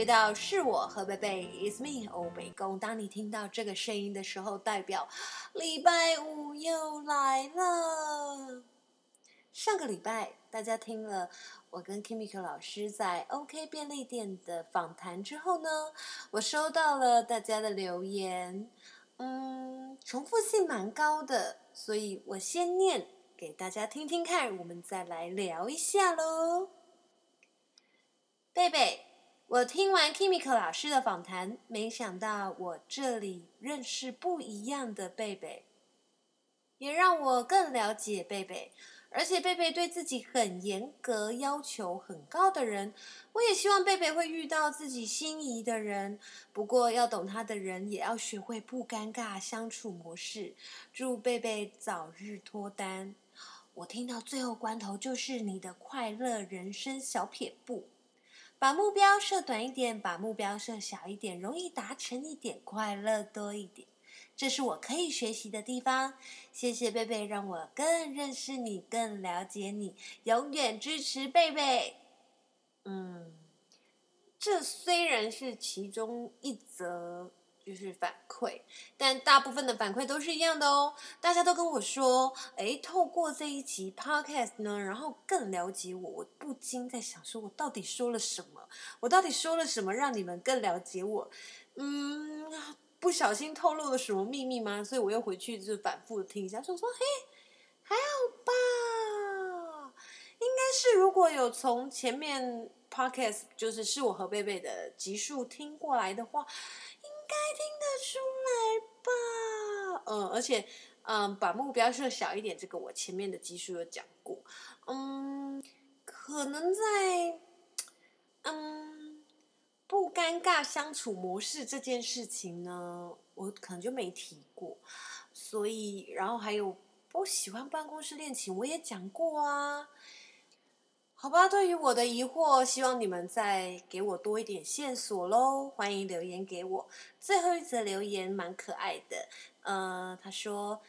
回到是我和贝贝，It's me 欧北宫。当你听到这个声音的时候，代表礼拜五又来了。上个礼拜大家听了我跟 Kimiko 老师在 OK 便利店的访谈之后呢，我收到了大家的留言，嗯，重复性蛮高的，所以我先念给大家听听看，我们再来聊一下喽。贝贝。我听完 Kimiko 老师的访谈，没想到我这里认识不一样的贝贝，也让我更了解贝贝。而且贝贝对自己很严格，要求很高的人，我也希望贝贝会遇到自己心仪的人。不过要懂他的人，也要学会不尴尬相处模式。祝贝贝早日脱单。我听到最后关头，就是你的快乐人生小撇步。把目标设短一点，把目标设小一点，容易达成一点，快乐多一点，这是我可以学习的地方。谢谢贝贝，让我更认识你，更了解你，永远支持贝贝。嗯，这虽然是其中一则。就是反馈，但大部分的反馈都是一样的哦。大家都跟我说，诶，透过这一集 podcast 呢，然后更了解我。我不禁在想，说我到底说了什么？我到底说了什么，让你们更了解我？嗯，不小心透露了什么秘密吗？所以我又回去就反复听一下，就说，嘿，还好吧？应该是如果有从前面 podcast 就是是我和贝贝的集数听过来的话。该听得出来吧，嗯，而且，嗯，把目标设小一点，这个我前面的集数有讲过，嗯，可能在，嗯，不尴尬相处模式这件事情呢，我可能就没提过，所以，然后还有不喜欢办公室恋情，我也讲过啊。好吧，对于我的疑惑，希望你们再给我多一点线索喽。欢迎留言给我。最后一则留言蛮可爱的，呃，他说：“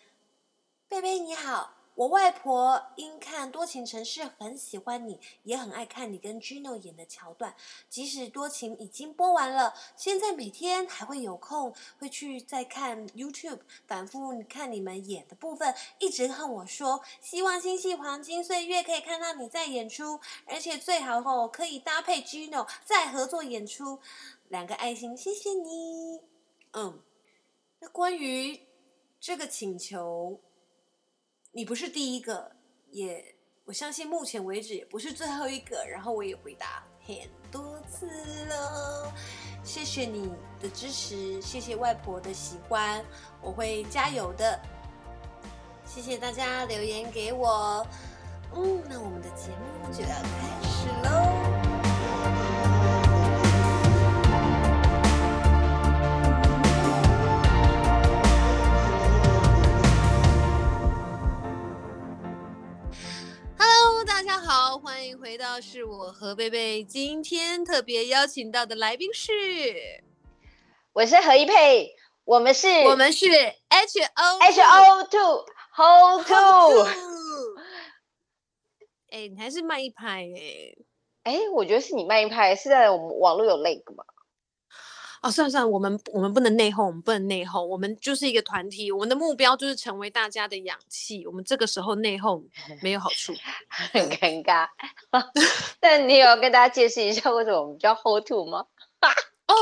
贝贝你好。”我外婆因看《多情城市》很喜欢你，也很爱看你跟 Gino 演的桥段。即使《多情》已经播完了，现在每天还会有空会去再看 YouTube，反复看你们演的部分，一直和我说，希望《星系黄金岁月》可以看到你在演出，而且最好哦可以搭配 Gino 再合作演出。两个爱心，谢谢你。嗯，那关于这个请求。你不是第一个，也我相信目前为止也不是最后一个。然后我也回答很多次了，谢谢你的支持，谢谢外婆的喜欢，我会加油的。谢谢大家留言给我，嗯，那我们的节目就要开始喽。欢迎回到是我和贝贝，今天特别邀请到的来宾是，我是何一佩，我们是我们是 H O H O Two Hold Two，哎，你还是慢一拍哎，哎，我觉得是你慢一拍，是在我们网络有 lag 吗？哦，算了算了，我们我们不能内讧，我们不能内讧，我们就是一个团体，我们的目标就是成为大家的氧气。我们这个时候内讧没有好处，很尴尬。但你有要跟大家解释一下为什么我们叫 Hold Two 吗？哦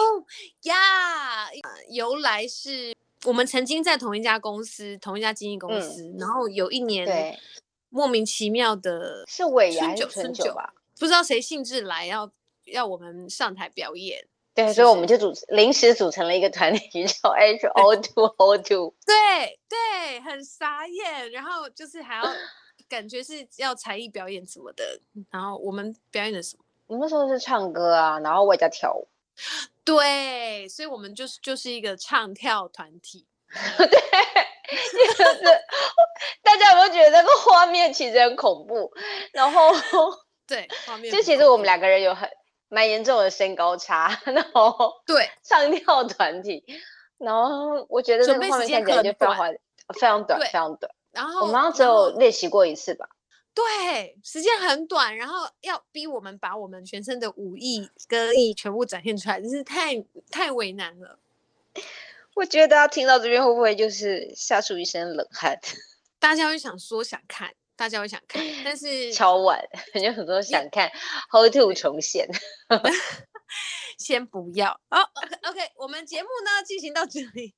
呀，由来是我们曾经在同一家公司，同一家经纪公司，嗯、然后有一年对莫名其妙的是尾牙春酒吧，不知道谁兴致来要要我们上台表演。对，是是所以我们就组临时组成了一个团体，叫 H O Two O Two。对对，很傻眼，然后就是还要 感觉是要才艺表演什么的，然后我们表演的什么？我们那时候是唱歌啊，然后我也在跳舞。对，所以我们就是就是一个唱跳团体。对，就是大家有没有觉得那个画面其实很恐怖？然后对，画面就其实我们两个人有很。蛮严重的身高差，然后对唱跳团体，然后我觉得那个画面看起来就非常非常短，非常短。然后我们好像只有练习过一次吧？对，时间很短，然后要逼我们把我们全身的武艺跟艺全部展现出来，真是太太为难了。我觉得大家听到这边会不会就是吓出一身冷汗？大家会想说想看，大家会想看，但是超晚，有很多想看 How to 重现，先不要。好，OK，OK，我们节目呢进行到这里。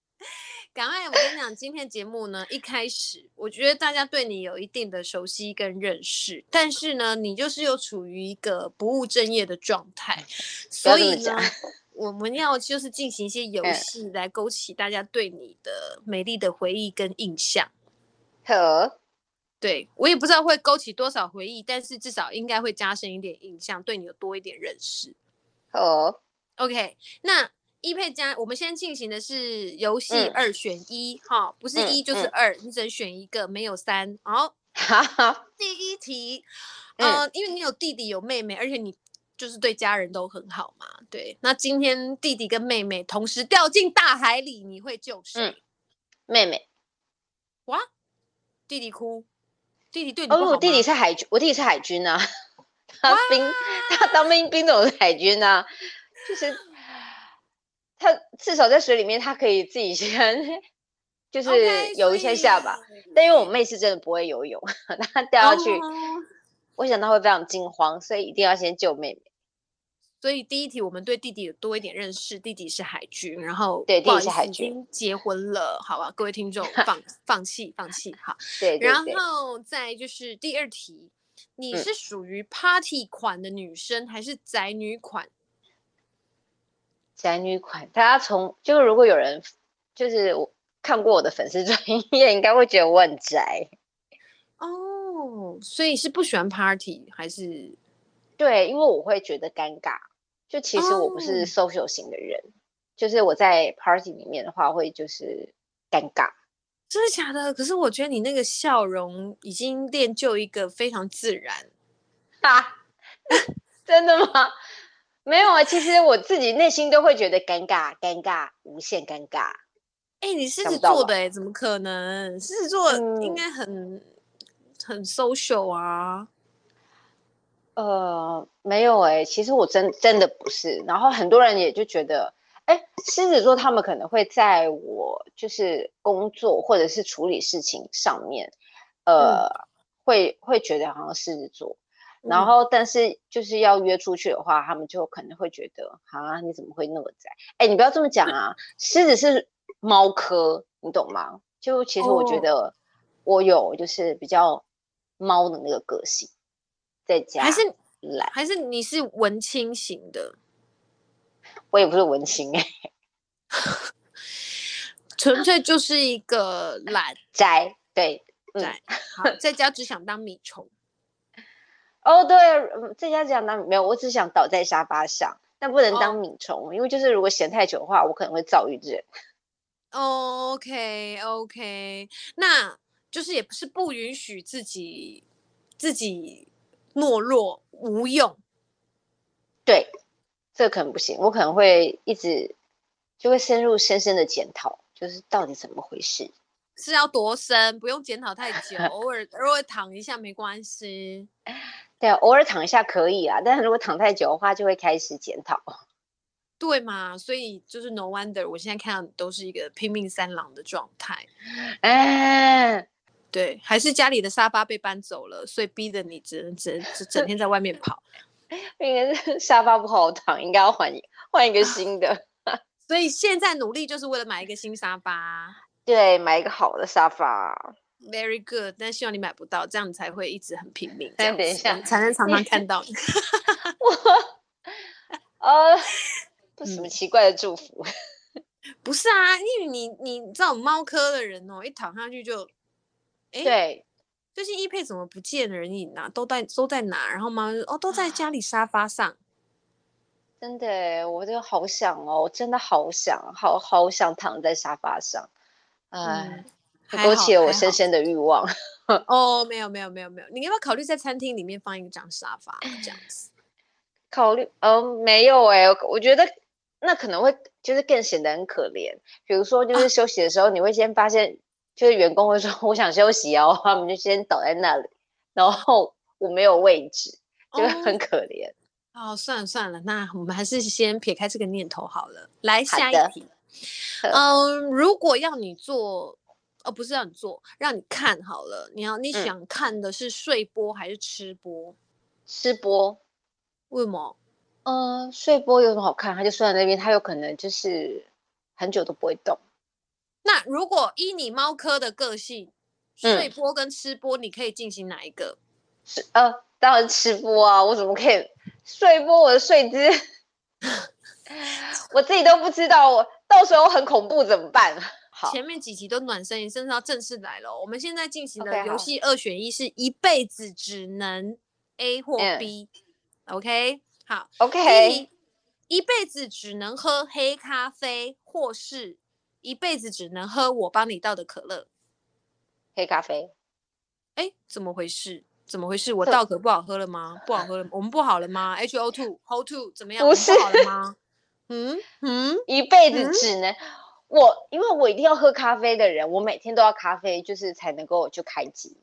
赶快，我跟你讲，今天节目呢，一开始我觉得大家对你有一定的熟悉跟认识，但是呢，你就是又处于一个不务正业的状态，所以呢，我们要就是进行一些游戏来勾起大家对你的美丽的回忆跟印象。好，对，我也不知道会勾起多少回忆，但是至少应该会加深一点印象，对你有多一点认识。哦，OK，那。一配加，我们现在进行的是游戏二选一，哈、嗯，不是一就是二、嗯，你只能选一个，没有三。好，好，第一题，呃、嗯，因为你有弟弟有妹妹，而且你就是对家人都很好嘛，对。那今天弟弟跟妹妹同时掉进大海里，你会救谁？嗯，妹妹。哇，弟弟哭，弟弟对？哦，我弟弟是海军，我弟弟是海军啊，他兵，他当兵兵种是海军啊，就是。他至少在水里面，他可以自己先，就是游一下下吧。Okay, 但因为我妹是真的不会游泳，她掉下去，oh. 我想她会非常惊慌，所以一定要先救妹妹。所以第一题，我们对弟弟有多一点认识。弟弟是海军，然后对，弟弟是海军，结婚了，好吧？各位听众，放放弃，放弃，好。对，对，对。然后再就是第二题，你是属于 Party 款的女生，嗯、还是宅女款？宅女款，大家从就是如果有人就是我看过我的粉丝专业，应该会觉得我很宅哦。所以是不喜欢 party 还是？对，因为我会觉得尴尬。就其实我不是 social 型的人，哦，就是我在 party 里面的话会就是尴尬。真的假的？可是我觉得你那个笑容已经练就一个非常自然啊！真的吗？没有啊，其实我自己内心都会觉得尴尬，尴尬，无限尴尬。哎、欸，你狮子座的哎，怎么可能？狮子座应该很、嗯、很 social 啊。呃，没有哎，其实我真真的不是。然后很多人也就觉得，哎，狮子座他们可能会在我就是工作或者是处理事情上面，呃，嗯、会会觉得好像狮子座。然后，但是就是要约出去的话，他们就可能会觉得啊，你怎么会那么宅？哎，你不要这么讲啊！狮子是猫科，你懂吗？就其实我觉得我有就是比较猫的那个个性，在家还是懒，还是你是文青型的？我也不是文青哎，纯粹就是一个懒 宅，对宅，好，在家只想当米虫。哦，对，在家只想当没有，我只想倒在沙发上，但不能当米虫，哦，因为就是如果闲太久的话，我可能会躁郁症。哦，OK OK，那就是也不是不允许自己自己懦弱无用。对，这可能不行，我可能会一直就会深入深深的检讨，就是到底怎么回事。是要多深？不用检讨太久，偶尔偶尔躺一下没关系。对，偶尔躺一下可以啊，但是如果躺太久的话，就会开始检讨。对嘛？所以就是 no wonder，我现在看到你都是一个拼命三郎的状态。哎，对，还是家里的沙发被搬走了，所以逼得你只能只能整天在外面跑。应该是沙发不好躺，应该要换换一个新的。所以现在努力就是为了买一个新沙发。对，买一个好的沙发。Very good，但希望你买不到，这样你才会一直很拼命。等一下，才能常常看到你。我，呃，这什么奇怪的祝福？不是啊，因为你你你知道猫科的人哦，一躺下去就，哎，对，最近一佩怎么不见人影啊？都在都在哪？然后妈妈哦，都在家里沙发上。真的，我就好想哦，我真的好想，好好想躺在沙发上。哎。嗯勾起了我深深的欲望。哦，没有没有没有没有，你要不要考虑在餐厅里面放一张沙发这样子？考虑，嗯，没有哎、欸，我觉得那可能会就是更显得很可怜。比如说，就是休息的时候，你会先发现，就是员工会说我想休息哦，他们就先倒在那里，然后我没有位置，就很可怜。哦，算了算了，那我们还是先撇开这个念头好了。来下一题，嗯，如果要你做，哦，不是让你做，让你看好了，你要你想看的是睡播还是吃播？吃播。为什么？呃，睡播有什么好看？他就睡在那边，他有可能就是很久都不会动。那如果依你猫科的个性，睡播跟吃播，你可以进行哪一个？是呃，当然吃播啊！我怎么可以睡播？我的睡姿，我自己都不知道，我到时候很恐怖怎么办？好，前面几集都暖身，你真的要正式来了。我们现在进行的游戏二选一，是一辈子只能 A 或 B。嗯、OK，好，OK，一辈子只能喝黑咖啡，或是一辈子只能喝我帮你倒的可乐。黑咖啡。哎，怎么回事？怎么回事？我倒可不好喝了吗？不好喝了，我们不好了吗？H O two Hold two 怎么样？不是不好了吗？嗯嗯，一辈子只能、嗯、我，因为我一定要喝咖啡的人，我每天都要咖啡，就是才能够就开机。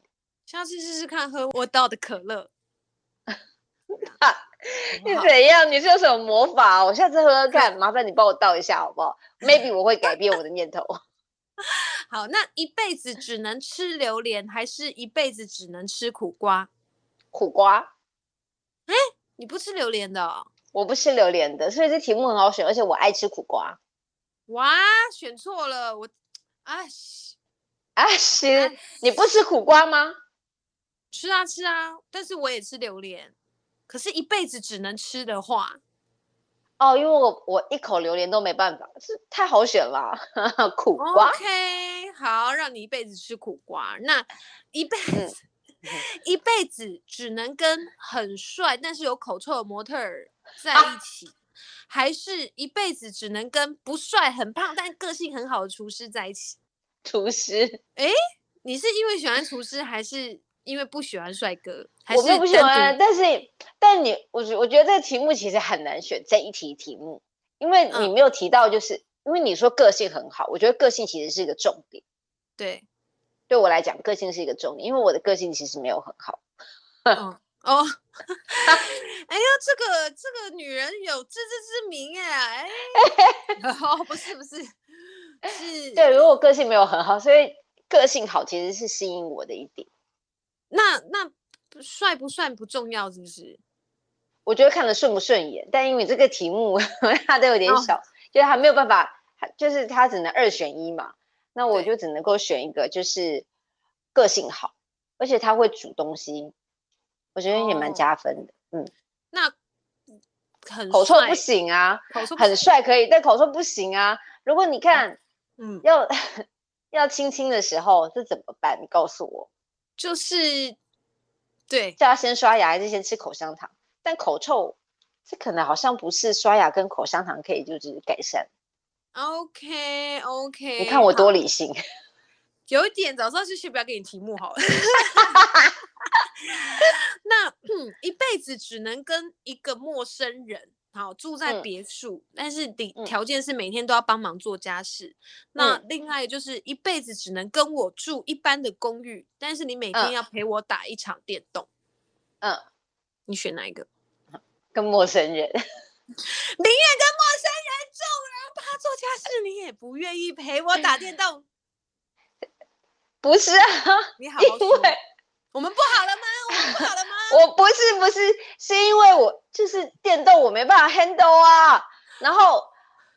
下次试试看喝我倒的可乐。你怎样？你是有什么魔法？我下次喝喝看，麻烦你帮我倒一下好不好？Maybe 我会改变我的念头。好，那一辈子只能吃榴莲，还是一辈子只能吃苦瓜？苦瓜？哎，你不吃榴莲的哦？我不吃榴莲的，所以这题目很好选，而且我爱吃苦瓜。哇，选错了，我啊啊西，你不吃苦瓜吗？吃啊吃啊，但是我也吃榴莲。可是，一辈子只能吃的话，哦，因为我我一口榴莲都没办法，是太好选了。苦瓜，OK，好，让你一辈子吃苦瓜。那一辈子，嗯、一辈子只能跟很帅但是有口臭的模特儿在一起，啊、还是一辈子只能跟不帅很胖但个性很好的厨师在一起？厨师？哎，你是因为喜欢厨师，还是？因为不喜欢帅哥，我并不喜欢。但是，但你，我觉我觉得这个题目其实很难选这一题题目，因为你没有提到，就是、嗯、因为你说个性很好，我觉得个性其实是一个重点。对，对我来讲，个性是一个重点，因为我的个性其实没有很好。哦，哦 哎呀，这个这个女人有自知之明哎，哎，哦，不是不是，是，对，如果个性没有很好，所以个性好其实是吸引我的一点。那那帅不帅不重要，是不是？我觉得看得顺不顺眼，但因为这个题目 它都有点小，哦、就是他没有办法，就是他只能二选一嘛。那我就只能够选一个，就是个性好，而且他会煮东西，我觉得也蛮加分的。哦、嗯，那很口臭不行啊，口臭很帅可以，但口臭不行啊。如果你看，嗯，要 要亲亲的时候这怎么办？你告诉我。就是，对，叫他先刷牙还是先吃口香糖？但口臭，这可能好像不是刷牙跟口香糖可以就是改善。OK OK，你看我多理性。有一点，早知道就先不要给你题目好了。那嗯，一辈子只能跟一个陌生人。好，住在别墅，嗯、但是底条件是每天都要帮忙做家事。嗯、那另外就是一辈子只能跟我住一般的公寓，但是你每天要陪我打一场电动。嗯，你选哪一个？跟陌生人，宁愿跟陌生人住，然后帮他做家事，你也不愿意陪我打电动。不是啊，你好好说。我们不好了吗？我们不好了吗？我不是，不是，是因为我就是电动，我没办法 handle 啊。然后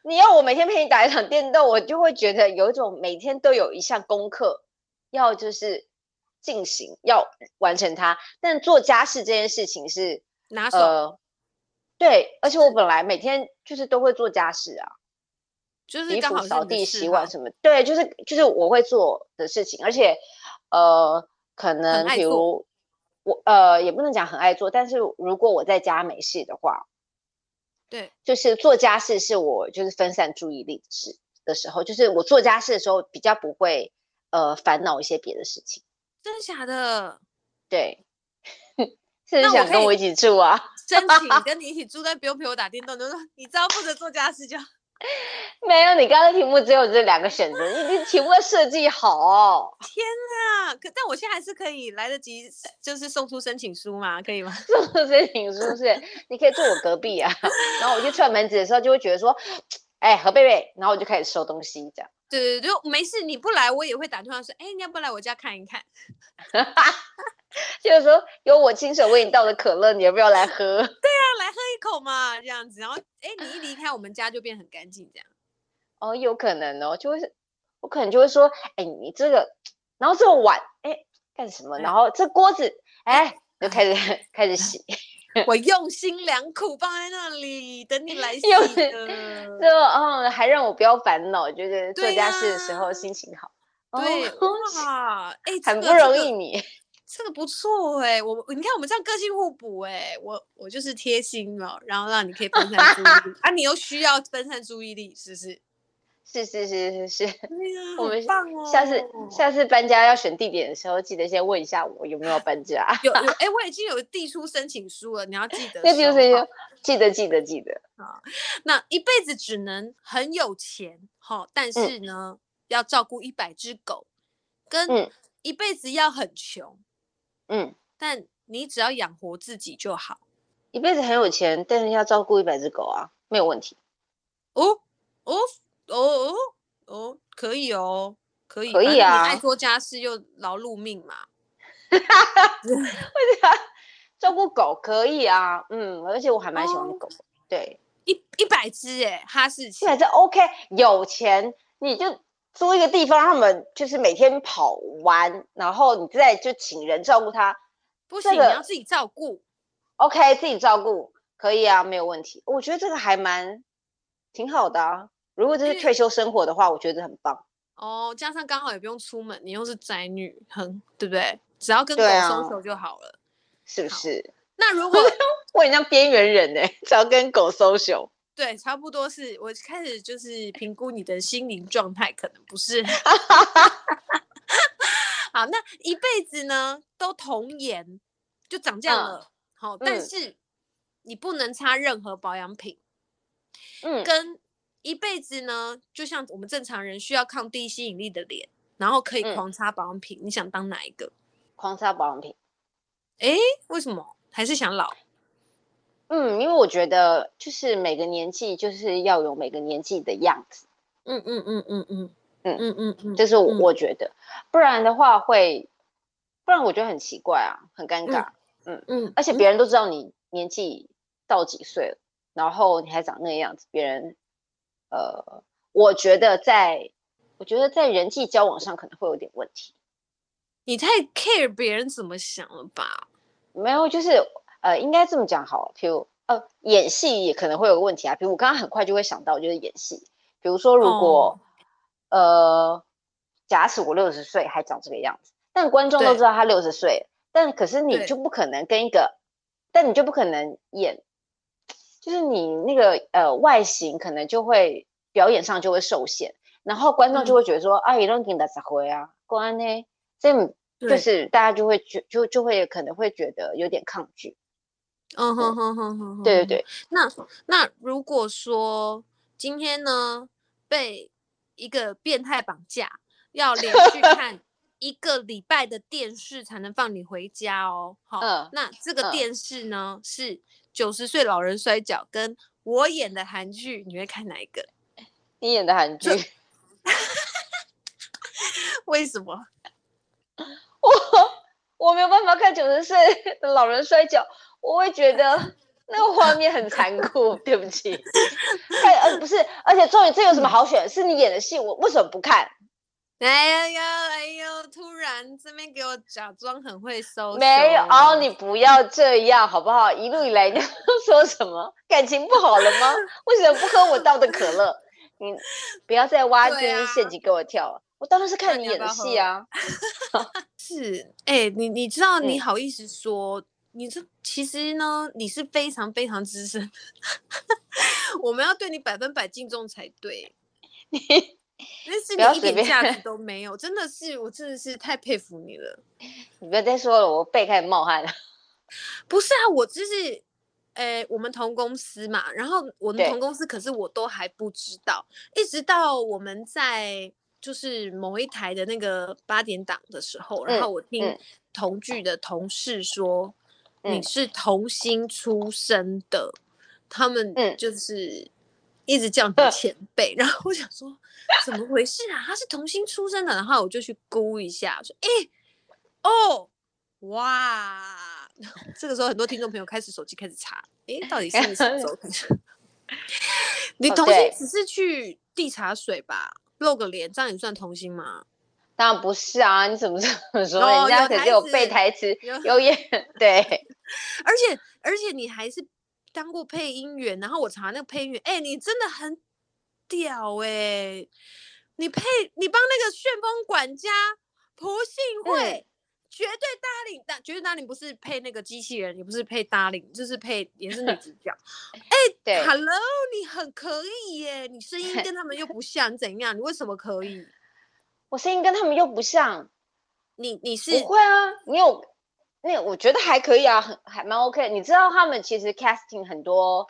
你要我每天陪你打一场电动，我就会觉得有一种每天都有一项功课要就是进行，要完成它。但做家事这件事情是拿手。呃，对，而且我本来每天就是都会做家事啊，就是衣服扫地、洗碗什么。对，就是就是我会做的事情，而且呃。可能比如我呃也不能讲很爱做，但是如果我在家没事的话，对，就是做家事是我就是分散注意力的事的时候，就是我做家事的时候比较不会呃烦恼一些别的事情。真的假的？对，是想跟我一起住啊？申请 跟你一起住，但不用陪我打电动，就说你只要负责做家事就好。没有，你刚刚的题目只有这两个选择，你你题目要设计好哦。天啊！可但我现在还是可以来得及，就是送出申请书吗？可以吗？送出申请书是，你可以坐我隔壁啊。然后我去串门子的时候，就会觉得说，哎，何贝贝，然后我就开始收东西，这样。对对对，就没事，你不来我也会打电话说，哎，你要不来我家看一看？就是说，有我亲手为你倒的可乐，你要不要来喝？对啊，来喝一口嘛，这样子。然后，哎，你一离开我们家就变很干净，这样。哦，有可能哦，就会是，我可能就会说，哎，你这个，然后这个碗，哎，干什么？然后这锅子，哎，就开始开始洗。我用心良苦放在那里等你来洗的，就嗯，还让我不要烦恼，就是做家事的时候心情好。对哇，哎，很不容易你。这个不错哎、欸，我你看我们这样个性互补哎、欸，我我就是贴心嘛，然后让你可以分散注意力啊，你又需要分散注意力，是不是？是是是是是。啊，我们。下次下次搬家要选地点的时候，记得先问一下我有没有搬家。有有 哎，我已经有递出申请书了，你要记得。那就是记得记得记得啊。那一辈子只能很有钱好，但是呢，嗯、要照顾一百只狗，跟一辈子要很穷。嗯，但你只要养活自己就好，一辈子很有钱，但是要照顾一百只狗啊，没有问题。哦哦哦哦哦，可以哦，可以，可以啊。你爱做家事又劳碌命嘛，哈哈哈。照顾狗可以啊？嗯，而且我还蛮喜欢狗。哦、对，一一百只哎，哈士奇，一百只 OK，有钱你就。租一个地方，让他们就是每天跑完，然后你再就请人照顾他。不行，这个、你要自己照顾。OK，自己照顾可以啊，没有问题。我觉得这个还蛮挺好的啊。如果这是退休生活的话，我觉得很棒。哦，加上刚好也不用出门，你又是宅女，哼，对不对？只要跟狗 social 就好了，啊、是不是？那如果 我很像边缘人呢，只要跟狗 social。对，差不多是我开始就是评估你的心灵状态，可能不是。好，那一辈子呢都童颜，就长这样了。好、嗯，但是你不能擦任何保养品。嗯，跟一辈子呢，就像我们正常人需要抗低吸引力的脸，然后可以狂擦保养品，嗯、你想当哪一个？狂擦保养品。哎，为什么？还是想老？嗯，因为我觉得就是每个年纪就是要有每个年纪的样子。嗯嗯嗯嗯嗯嗯嗯嗯嗯，这是我觉得，不然的话会，不然我觉得很奇怪啊，很尴尬。嗯嗯，而且别人都知道你年纪到几岁了，然后你还长那个样子，别人，呃，我觉得在，我觉得在人际交往上可能会有点问题。你太 care 别人怎么想了吧？没有，就是。呃，应该这么讲好，譬如呃，演戏也可能会有个问题啊。比如我刚刚很快就会想到，就是演戏。比如说，如果、哦、呃，假使我六十岁还长这个样子，但观众都知道他六十岁，但可是你就不可能跟一个，但你就不可能演，就是你那个呃外形可能就会表演上就会受限，然后观众就会觉得说，啊，你都给他咋回啊？关呢，这就是大家就会觉就就会可能会觉得有点抗拒。嗯哼哼哼哼，对对对。那那如果说今天呢被一个变态绑架，要连续看 一个礼拜的电视才能放你回家哦。好，嗯、那这个电视呢、嗯、是九十岁老人摔跤跟我演的韩剧，你会看哪一个？你演的韩剧？为什么？我我没有办法看九十岁的老人摔角。我会觉得 那个画面很残酷，对不起。哎，呃，不是，而且重点这有什么好选？是你演的戏，我为什么不看？哎呦哎呦，突然这边给我假装很会收。没有哦，你不要这样好不好？一路以来你都说什么？感情不好了吗？为什么不喝我倒的可乐？你不要再挖这些陷阱给我跳了。啊、我当然是看你演的戏啊。是，哎、欸，你你知道你好意思说？嗯你这其实呢，你是非常非常资深，我们要对你百分百敬重才对。你，那是你一点价值 都没有，真的是，我真的是太佩服你了。你不要再说了，我背开始冒汗了。不是啊，我就是诶，我们同公司嘛，然后我们同公司，可是我都还不知道，一直到我们在就是某一台的那个八点档的时候，然后我听同剧的同事说、嗯、你是童星出身的，嗯、他们就是一直叫你前辈，嗯、然后我想说怎么回事啊？他是童星出身的，然后我就去估一下，说诶，哦，哇。这个时候，很多听众朋友开始手机开始查，诶，到底是什么时候开始？你童星只是去递茶水吧，露个脸，这样也算童星吗？当然不是啊！你怎么 这么说？人家可是有背台词，有演，对。而且而且你还是当过配音员，然后我查那个配音员，哎，你真的很屌哎！你配你帮那个旋风管家朴信惠。绝对 Darling，但绝对 Darling 不是配那个机器人，也不是配 Darling，就是配也是女主角。哎、欸，对，Hello，你很可以耶，你声音跟他们又不像，怎样？你为什么可以？我声音跟他们又不像，你你是不会啊？你有那个、我觉得还可以啊，很还蛮 OK。你知道他们其实 casting 很多，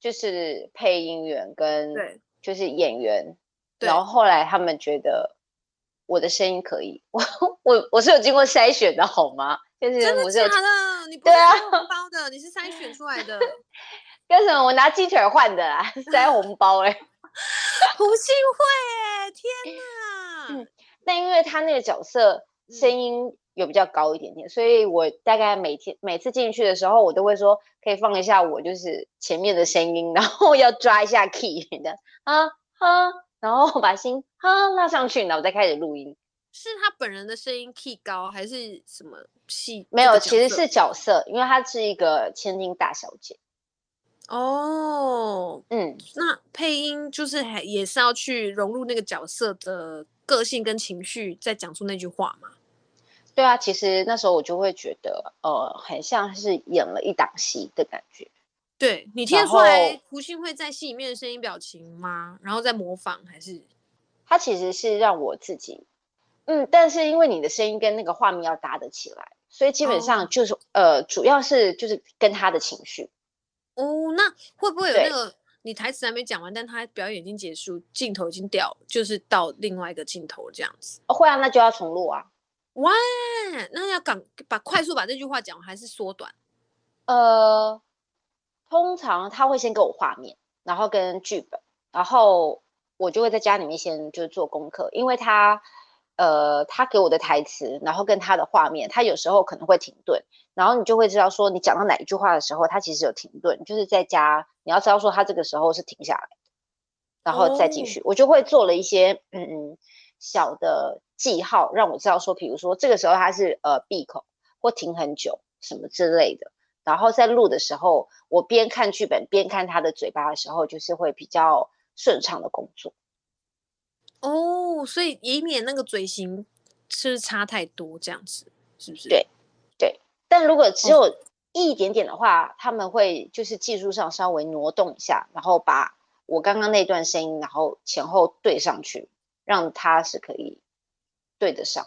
就是配音员跟就是演员，然后后来他们觉得。我的声音可以，我我我是有经过筛选的，好吗？就是真的？你不是红包的，啊、你是筛选出来的。干什么？我拿鸡腿换的啦，塞红包哎、欸。朴信惠哎，天哪！嗯，但因为他那个角色声音有比较高一点点，嗯、所以我大概每天每次进去的时候，我都会说可以放一下我就是前面的声音，然后要抓一下 key 的啊哈。然后把心哈拉上去，然后再开始录音。是他本人的声音 key 高，还是什么戏？没有，其实是角色，因为她是一个千金大小姐。哦，嗯，那配音就是还也是要去融入那个角色的个性跟情绪，在讲出那句话嘛？对啊，其实那时候我就会觉得，呃，很像是演了一档戏的感觉。对，你听得出来胡信会在戏里面的声音表情吗？然后在模仿还是？他其实是让我自己，嗯，但是因为你的声音跟那个画面要搭得起来，所以基本上就是、哦、呃，主要是就是跟他的情绪。哦，那会不会有那个你台词还没讲完，但他表演已经结束，镜头已经掉，就是到另外一个镜头这样子？哦，会啊，那就要重录啊。哇，那要赶把快速把这句话讲完，还是缩短？呃。通常他会先给我画面，然后跟剧本，然后我就会在家里面先就是做功课，因为他，呃，他给我的台词，然后跟他的画面，他有时候可能会停顿，然后你就会知道说你讲到哪一句话的时候，他其实有停顿，就是在家你要知道说他这个时候是停下来的，然后再继续，哦、我就会做了一些嗯嗯小的记号，让我知道说，比如说这个时候他是呃闭口或停很久什么之类的。然后在录的时候，我边看剧本边看他的嘴巴的时候，就是会比较顺畅的工作。哦，所以以免那个嘴型是差太多，这样子是不是？对对。但如果只有一点点的话，哦、他们会就是技术上稍微挪动一下，然后把我刚刚那段声音，然后前后对上去，让它是可以对得上。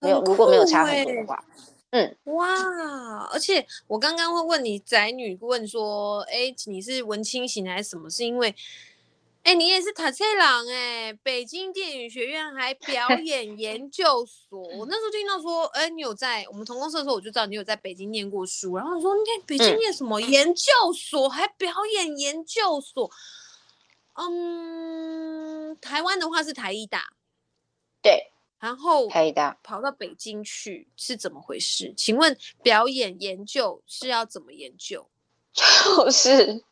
没有，如果没有差很多的话。嗯，哇！而且我刚刚会问你宅女问说，哎，你是文青型还是什么？是因为，哎，你也是塔切郎哎，北京电影学院还表 演研究所。我那时候听到说，哎，你有在我们同公司的时候，我就知道你有在北京念过书。然后说，你看北京念什么研究所，还表演研究所？嗯，台湾的话是台艺大，对。然后台大跑到北京去是怎么回事？请问表演研究是要怎么研究？就是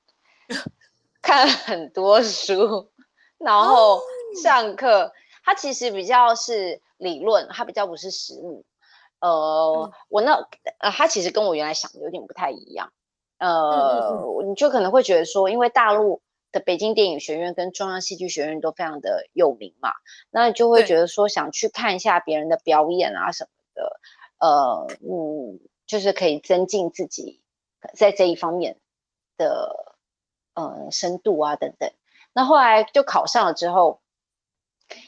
看很多书，然后上课。哦、它其实比较是理论，它比较不是实物。呃，嗯、我那呃，它其实跟我原来想的有点不太一样。呃，嗯嗯，你就可能会觉得说，因为大陆。的北京电影学院跟中央戏剧学院都非常的有名嘛，那你就会觉得说想去看一下别人的表演啊什么的，呃，嗯，就是可以增进自己在这一方面的呃深度啊等等。那后来就考上了之后，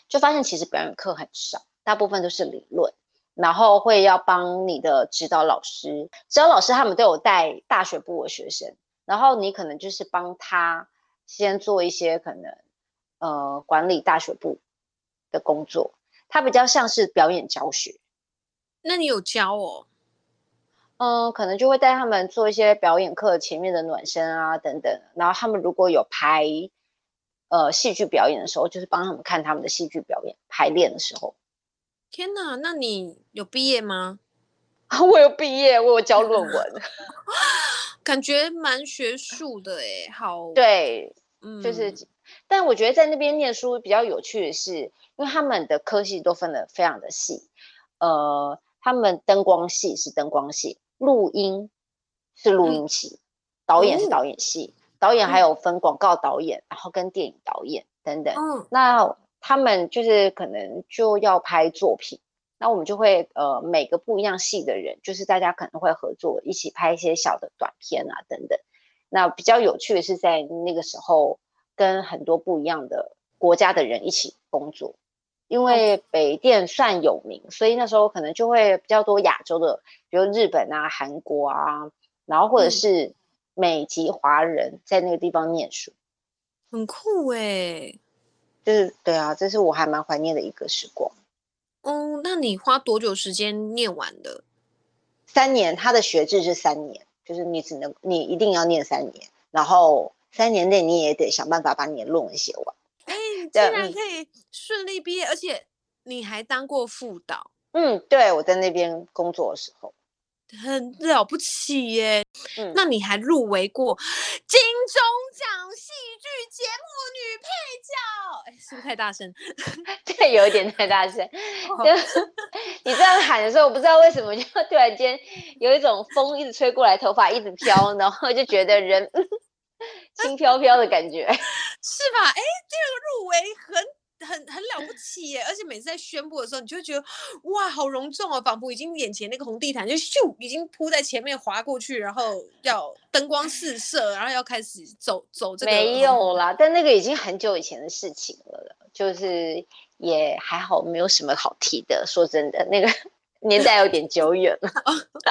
就发现其实表演课很少，大部分都是理论。然后会要帮你的指导老师，指导老师他们都有带大学部的学生，然后你可能就是帮他先做一些可能呃管理大学部的工作，他比较像是表演教学。那你有教哦？嗯、呃，可能就会带他们做一些表演课前面的暖身啊等等，然后他们如果有排呃戏剧表演的时候，就是帮他们看他们的戏剧表演排练的时候。天哪，那你有毕业吗？我有毕业，我有交论文，感觉蛮学术的哎。好，对，嗯，就是，但我觉得在那边念书比较有趣的是，因为他们的科系都分得非常的细，呃，他们灯光系是灯光系，录音是录音系，嗯、导演是导演系，嗯、导演还有分广告导演，嗯、然后跟电影导演等等。嗯，那。他们就是可能就要拍作品，那我们就会呃每个不一样系的人，就是大家可能会合作一起拍一些小的短片啊等等。那比较有趣的是在那个时候跟很多不一样的国家的人一起工作，因为北电算有名，所以那时候可能就会比较多亚洲的，比如日本啊、韩国啊，然后或者是美籍华人在那个地方念书，很酷哎。就是对啊，这是我还蛮怀念的一个时光。嗯，那你花多久时间念完的？三年，他的学制是三年，就是你只能你一定要念三年，然后三年内你也得想办法把你的论文写完。哎，竟然可以顺利毕业，而且你还当过副导。嗯，对，我在那边工作的时候。很了不起耶！嗯，那你还入围过金钟奖戏剧节目女配角，哎，是不是太大声？对，有一点太大声。Oh. 就你这样喊的时候，我不知道为什么就突然间有一种风一直吹过来，头发一直飘，然后就觉得人 轻飘飘的感觉，是吧？哎，这个入围很。很很了不起耶！而且每次在宣布的时候，你就会觉得哇，好隆重哦，仿佛已经眼前那个红地毯就咻，已经铺在前面滑过去，然后要灯光四射，然后要开始走走这个。没有啦，但那个已经很久以前的事情了，就是也还好，没有什么好提的。说真的，那个年代有点久远了。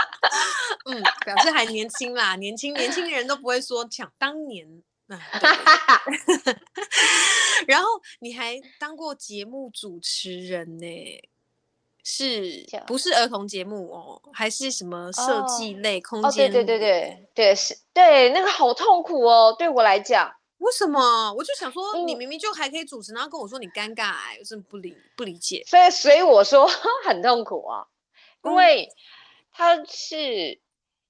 嗯，表示还年轻啦，年轻年轻人都不会说抢当年。然后你还当过节目主持人呢？是不是儿童节目哦？还是什么设计类、哦、空间？对对对对对，是对那个好痛苦哦，对我来讲。为什么？我就想说，你明明就还可以主持，然后跟我说你尴尬，哎，我真的不理不理解。所以所以我说 很痛苦啊，因为它是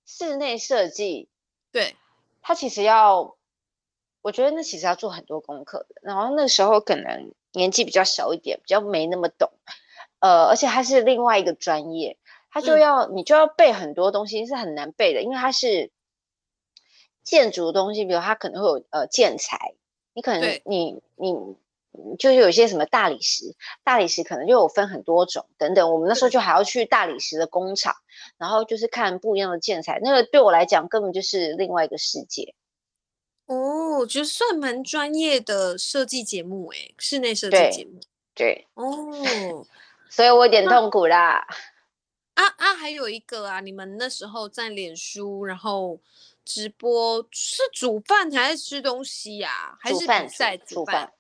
室内设计，对，它其实要。我觉得那其实要做很多功课的，然后那时候可能年纪比较小一点，比较没那么懂，呃，而且它是另外一个专业，它就要、嗯、你就要背很多东西，是很难背的，因为它是建筑的东西，比如它可能会有呃建材，你可能对你你就是有一些什么大理石，大理石可能就有分很多种等等，我们那时候就还要去大理石的工厂，然后就是看不一样的建材，那个对我来讲根本就是另外一个世界。哦，我觉得算蛮专业的设计节目哎，室内设计节目。对，对哦，所以我有点痛苦啦。啊啊，还有一个啊，你们那时候在脸书，然后直播是煮饭还是吃东西呀？还是比赛煮饭？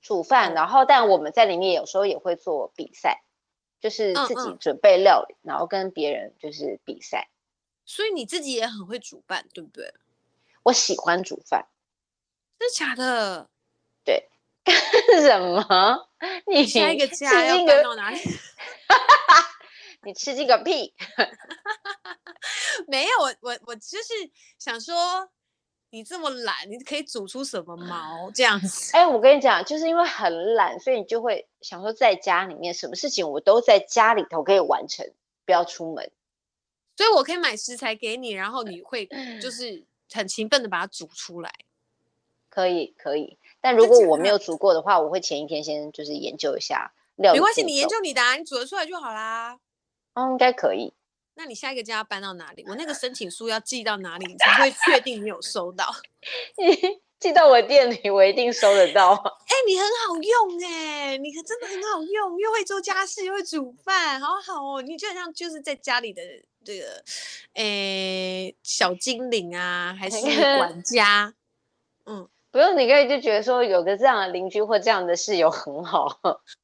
煮饭，然后但我们在里面有时候也会做比赛，就是自己准备料理，然后跟别人就是比赛。所以你自己也很会煮饭，对不对？我喜欢煮饭，真的假的？对，干 什么？你下一个家要搬到哪里？你吃这个屁！没有，我我我就是想说，你这么懒，你可以煮出什么毛这样子？哎、欸，我跟你讲，就是因为很懒，所以你就会想说，在家里面什么事情我都在家里头可以完成，不要出门。所以我可以买食材给你，然后你会就是。很勤奋的把它煮出来，可以可以。但如果我没有煮过的话，我会前一天先就是研究一下料。没关系，你研究你的啊，你煮得出来就好啦。嗯，应该可以。那你下一个家要搬到哪里？我那个申请书要寄到哪里，你才会确定你有收到？寄到我店里，我一定收得到。哎、欸，你很好用哎、欸，你可真的很好用，又会做家事，又会煮饭，好好哦。你就像就是在家里的这个，哎、欸，小精灵啊，还 是管家？嗯，不用，你可以就觉得说有个这样的邻居或这样的室友很好，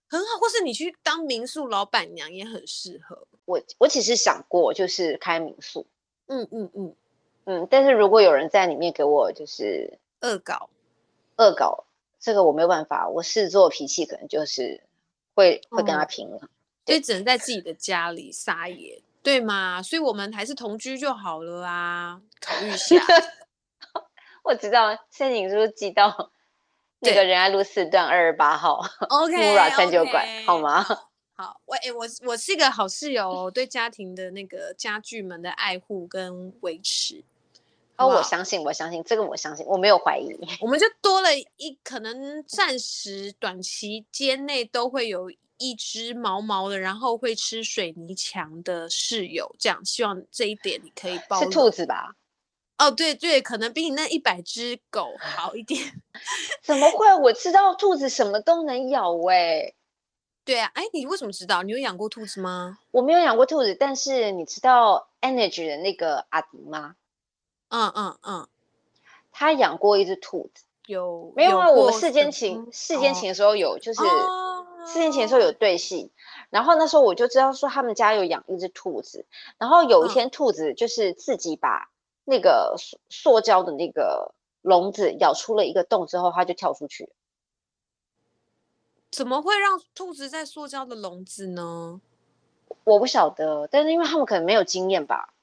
很好，或是你去当民宿老板娘也很适合。我我其实想过，就是开民宿。嗯嗯嗯。嗯嗯，但是如果有人在里面给我就是恶搞，恶搞这个我没有办法，我狮子座脾气可能就是会会跟他拼了，所以只能在自己的家里撒野，对嘛？所以我们还是同居就好了啊，考虑一下。我知道，现在你是不是寄到 那个仁爱路四段二二八号？OK，餐酒馆好吗？好，我哎，我我是一个好室友，对家庭的那个家具们的爱护跟维持。哦，我相信，我相信这个，我相信，我没有怀疑。我们就多了一可能暂时短期间内都会有一只毛毛的，然后会吃水泥墙的室友，这样希望这一点你可以包。是兔子吧？哦，对对，可能比你那一百只狗好一点。怎么会？我知道兔子什么都能咬哎。对啊，哎，你为什么知道？你有养过兔子吗？我没有养过兔子，但是你知道 Energy 的那个阿迪吗？嗯嗯嗯，他养过一只兔子，有没有啊？我们世间情世间情的时候有，就是世间情的时候有对戏，然后那时候我就知道说他们家有养一只兔子，然后有一天兔子就是自己把那个塑塑胶的那个笼子咬出了一个洞之后，它就跳出去。怎么会让兔子在塑胶的笼子呢？我不晓得，但是因为他们可能没有经验吧。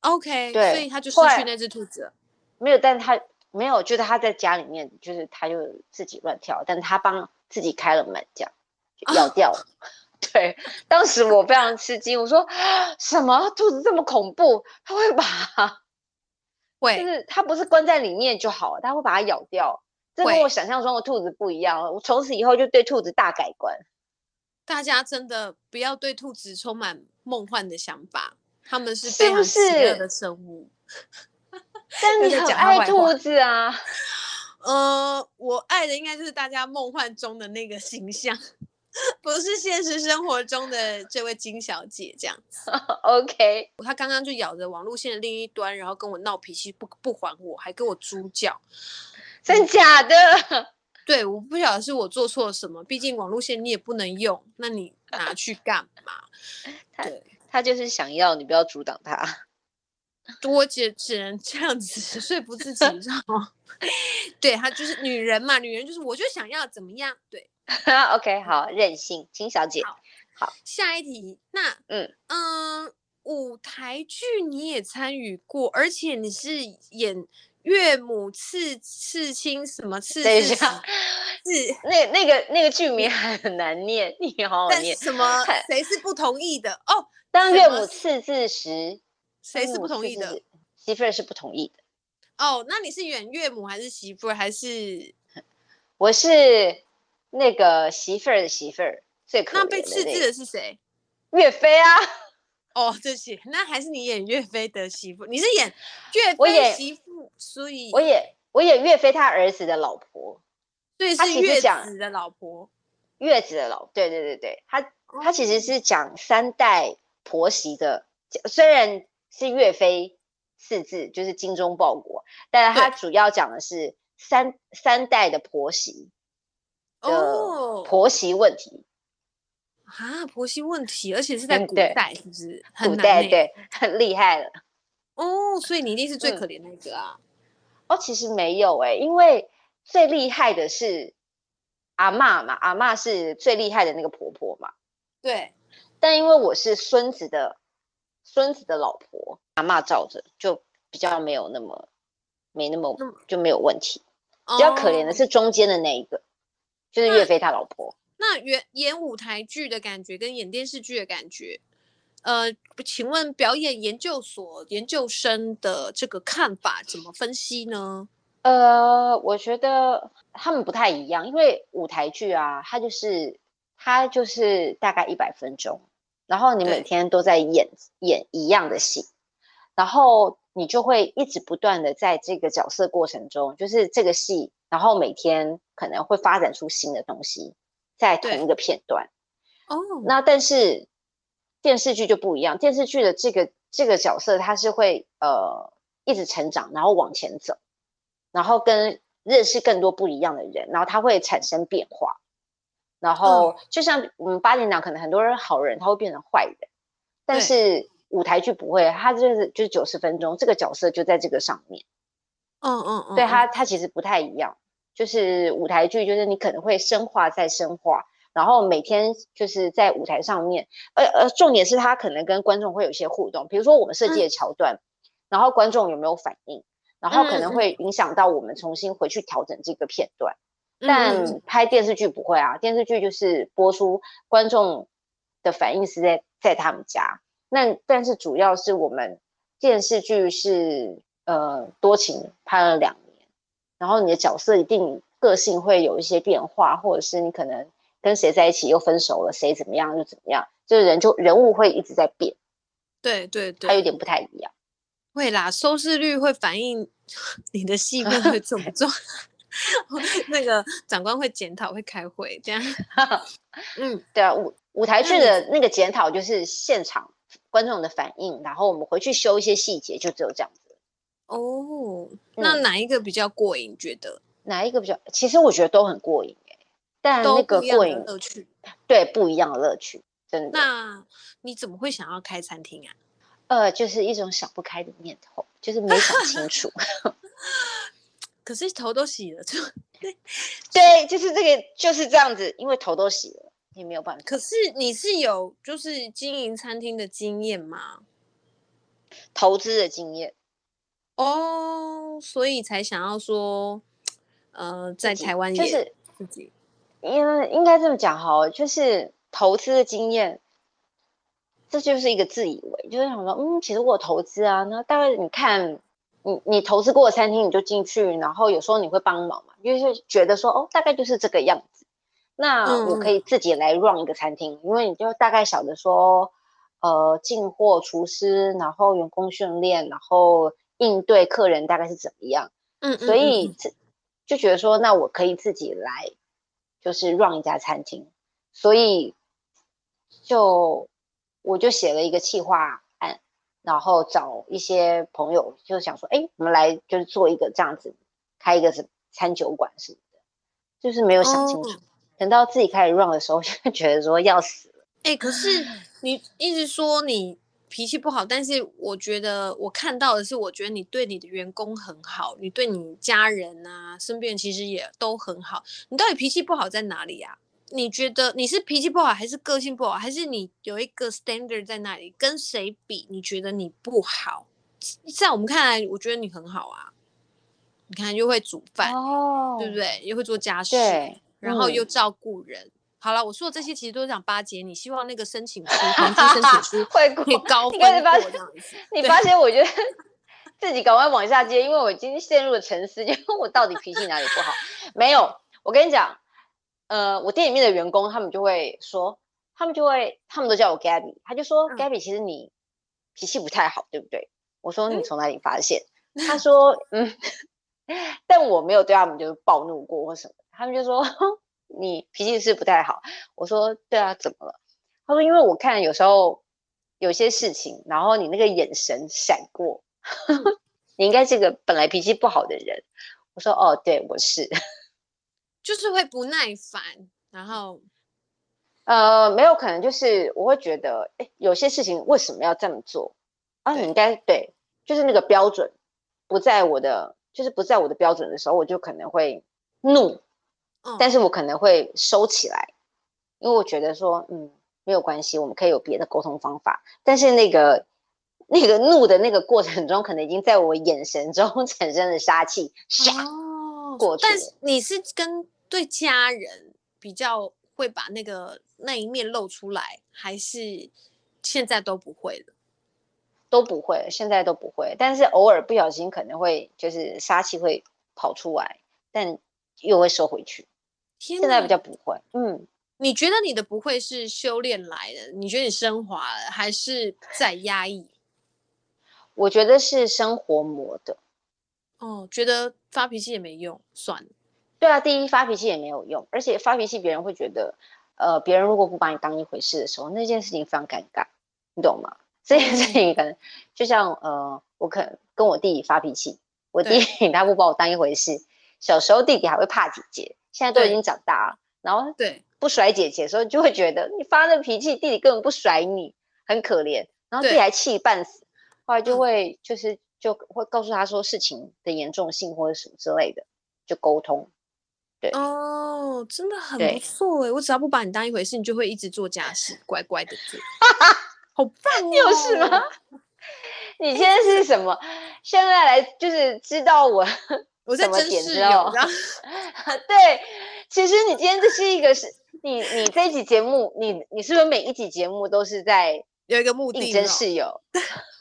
OK，对，所以他就失去那只兔子。没有，但是他没有，就是他在家里面，就是他就自己乱跳，但是他帮自己开了门，这样就咬掉 对，当时我非常吃惊，我说什么兔子这么恐怖？它会把，会，就是它不是关在里面就好，它会把它咬掉。这跟我想象中的兔子不一样，我从此以后就对兔子大改观。大家真的不要对兔子充满梦幻的想法。他们是非常邪恶的生物，但你很爱兔子啊？呃，我爱的应该就是大家梦幻中的那个形象，不是现实生活中的这位金小姐这样子。OK，她刚刚就咬着网路线的另一端，然后跟我闹脾气，不不还我，还跟我猪叫，真假的？对，我不晓得是我做错了什么，毕竟网路线你也不能用，那你拿去干嘛？对。他就是想要你不要阻挡他，我只只能这样子 说服自己，你知道吗？对，她就是女人嘛，女人就是我就想要怎么样？对，OK，好，任性，金小姐，好，好，下一题，那嗯嗯、呃，舞台剧你也参与过，而且你是演岳母刺刺青什么刺？等一下，是那那个那个剧名还很难念，你好好念什么？谁是不同意的？哦。当岳母刺字时，谁是不同意的？媳妇儿是不同意的。哦，那你是演岳母还是媳妇儿？还是 我是那个媳妇儿的媳妇儿？最可怜的那被斥字的是谁？岳飞啊！哦，这些那还是你演岳飞的媳妇？你是演岳飞媳妇，所以我演我演岳飞他儿子的老婆，对，是岳子的老婆，岳子的老婆，对对对对，他他其实是讲三代。婆媳的，虽然是岳飞四字，就是精忠报国，但是他主要讲的是三三代的婆媳的婆媳问题啊，婆媳问题，而且是在古代，是不是？古代对，很厉害了哦，所以你一定是最可怜那个啊？哦，其实没有哎、欸，因为最厉害的是阿嬷嘛，阿嬷是最厉害的那个婆婆嘛，对。但因为我是孙子的孙子的老婆，阿妈罩着就比较没有那么没那么就没有问题。比较可怜的是中间的那一个，哦、就是岳飞他老婆。那演演舞台剧的感觉跟演电视剧的感觉，呃，请问表演研究所研究生的这个看法怎么分析呢？呃，我觉得他们不太一样，因为舞台剧啊，它就是它就是大概一百分钟。然后你每天都在演演一样的戏，然后你就会一直不断的在这个角色过程中，就是这个戏，然后每天可能会发展出新的东西，在同一个片段。哦，那但是电视剧就不一样，电视剧的这个这个角色，他是会呃一直成长，然后往前走，然后跟认识更多不一样的人，然后他会产生变化。然后就像我们八点档，可能很多人好人，他会变成坏人，但是。舞台剧不会，他就是就是九十分钟，这个角色就在这个上面。嗯嗯嗯，对他他其实不太一样，就是舞台剧就是你可能会深化再深化，然后每天就是在舞台上面，呃呃，重点是他可能跟观众会有一些互动，比如说我们设计的桥段，嗯、然后观众有没有反应，然后可能会影响到我们重新回去调整这个片段。嗯、但拍电视剧不会啊，电视剧就是播出观众的反应是在在他们家。那但是主要是我们电视剧是呃多情拍了两年，然后你的角色一定个性会有一些变化，或者是你可能跟谁在一起又分手了，谁怎么样又怎么样，就是人就人物会一直在变，对对对，它有点不太一样。会啦，收视率会反映 你的戏份会重不重，那个长官会检讨会开会这样。嗯，对啊，舞舞台剧的那个检讨就是现场。观众的反应，然后我们回去修一些细节，就只有这样子。哦，那哪一个比较过瘾？觉得哪一个比较？其实我觉得都很过瘾哎，但那个过瘾乐趣，对，不一样的乐趣，真的。那你怎么会想要开餐厅啊？呃，就是一种想不开的念头，就是没想清楚。可是头都洗了，就对，就是这个，就是这样子，因为头都洗了。也没有办法。可是你是有就是经营餐厅的经验吗？投资的经验哦，oh, 所以才想要说，呃，在台湾就是自己，因为应该这么讲哈，就是投资的经验，这就是一个自以为，就是想说，嗯，其实我有投资啊，那大概你看，你你投资过的餐厅，你就进去，然后有时候你会帮忙嘛，就是觉得说，哦，大概就是这个样子。那我可以自己来 run 一个餐厅，嗯、因为你就大概晓得说，呃，进货、厨师，然后员工训练，然后应对客人大概是怎么样。嗯，所以就觉得说，那我可以自己来，就是 run 一家餐厅。所以就我就写了一个企划案，然后找一些朋友，就想说，哎，我们来就是做一个这样子，开一个是餐酒馆什么的，就是没有想清楚。哦等到自己开始 run 的时候，就会觉得说要死了。哎、欸，可是你一直说你脾气不好，但是我觉得我看到的是，我觉得你对你的员工很好，你对你家人啊、身边其实也都很好。你到底脾气不好在哪里呀、啊？你觉得你是脾气不好，还是个性不好，还是你有一个 standard 在那里？跟谁比？你觉得你不好？在我们看来，我觉得你很好啊。你看，又会煮饭，哦、对不对？又会做家事。然后又照顾人，嗯、好了，我说的这些其实都是想巴结你，希望那个申请书、成绩申请书会可以高分过这样子。你发现我觉得 自己赶快往下接，因为我已经陷入了沉思，因为我到底脾气哪里不好？没有，我跟你讲，呃，我店里面的员工他们就会说，他们就会，他们都叫我 Gabby，他就说、嗯、Gabby，其实你脾气不太好，对不对？我说你从哪里发现？嗯、他说嗯，但我没有对他们就是暴怒过或什么。他们就说 你脾气是不太好，我说对啊，怎么了？他说因为我看有时候有些事情，然后你那个眼神闪过，你应该是个本来脾气不好的人。我说哦，对，我是，就是会不耐烦，然后呃，没有可能就是我会觉得，哎，有些事情为什么要这么做？啊，你应该对，就是那个标准不在我的，就是不在我的标准的时候，我就可能会怒。但是我可能会收起来，因为我觉得说，嗯，没有关系，我们可以有别的沟通方法。但是那个那个怒的那个过程中，可能已经在我眼神中 产生了杀气，哦，过去。但是你是跟对家人比较会把那个那一面露出来，还是现在都不会了？都不会，现在都不会。但是偶尔不小心可能会就是杀气会跑出来，但又会收回去。现在比较不会，嗯，你觉得你的不会是修炼来的？你觉得你升华了，还是在压抑？我觉得是生活磨的。哦，觉得发脾气也没用，算了。对啊，第一发脾气也没有用，而且发脾气别人会觉得，呃，别人如果不把你当一回事的时候，那件事情非常尴尬，你懂吗？这件事情可能就像呃，我可能跟我弟弟发脾气，我弟弟 他不把我当一回事。小时候弟弟还会怕姐姐，现在都已经长大了，然后对不甩姐姐的时候，就会觉得你发那脾气，弟弟根本不甩你，很可怜，然后弟弟还气半死，后来就会就是就会告诉他说事情的严重性或者什么之类的，就沟通。对哦，真的很不错哎，我只要不把你当一回事，你就会一直做家事，乖乖的做，好棒哦！有事吗？你现在是什么？现在来就是知道我。我在真室友，对，其实你今天这是一个是，你你这一集节目，你你是不是每一集节目都是在有一个目的真室友？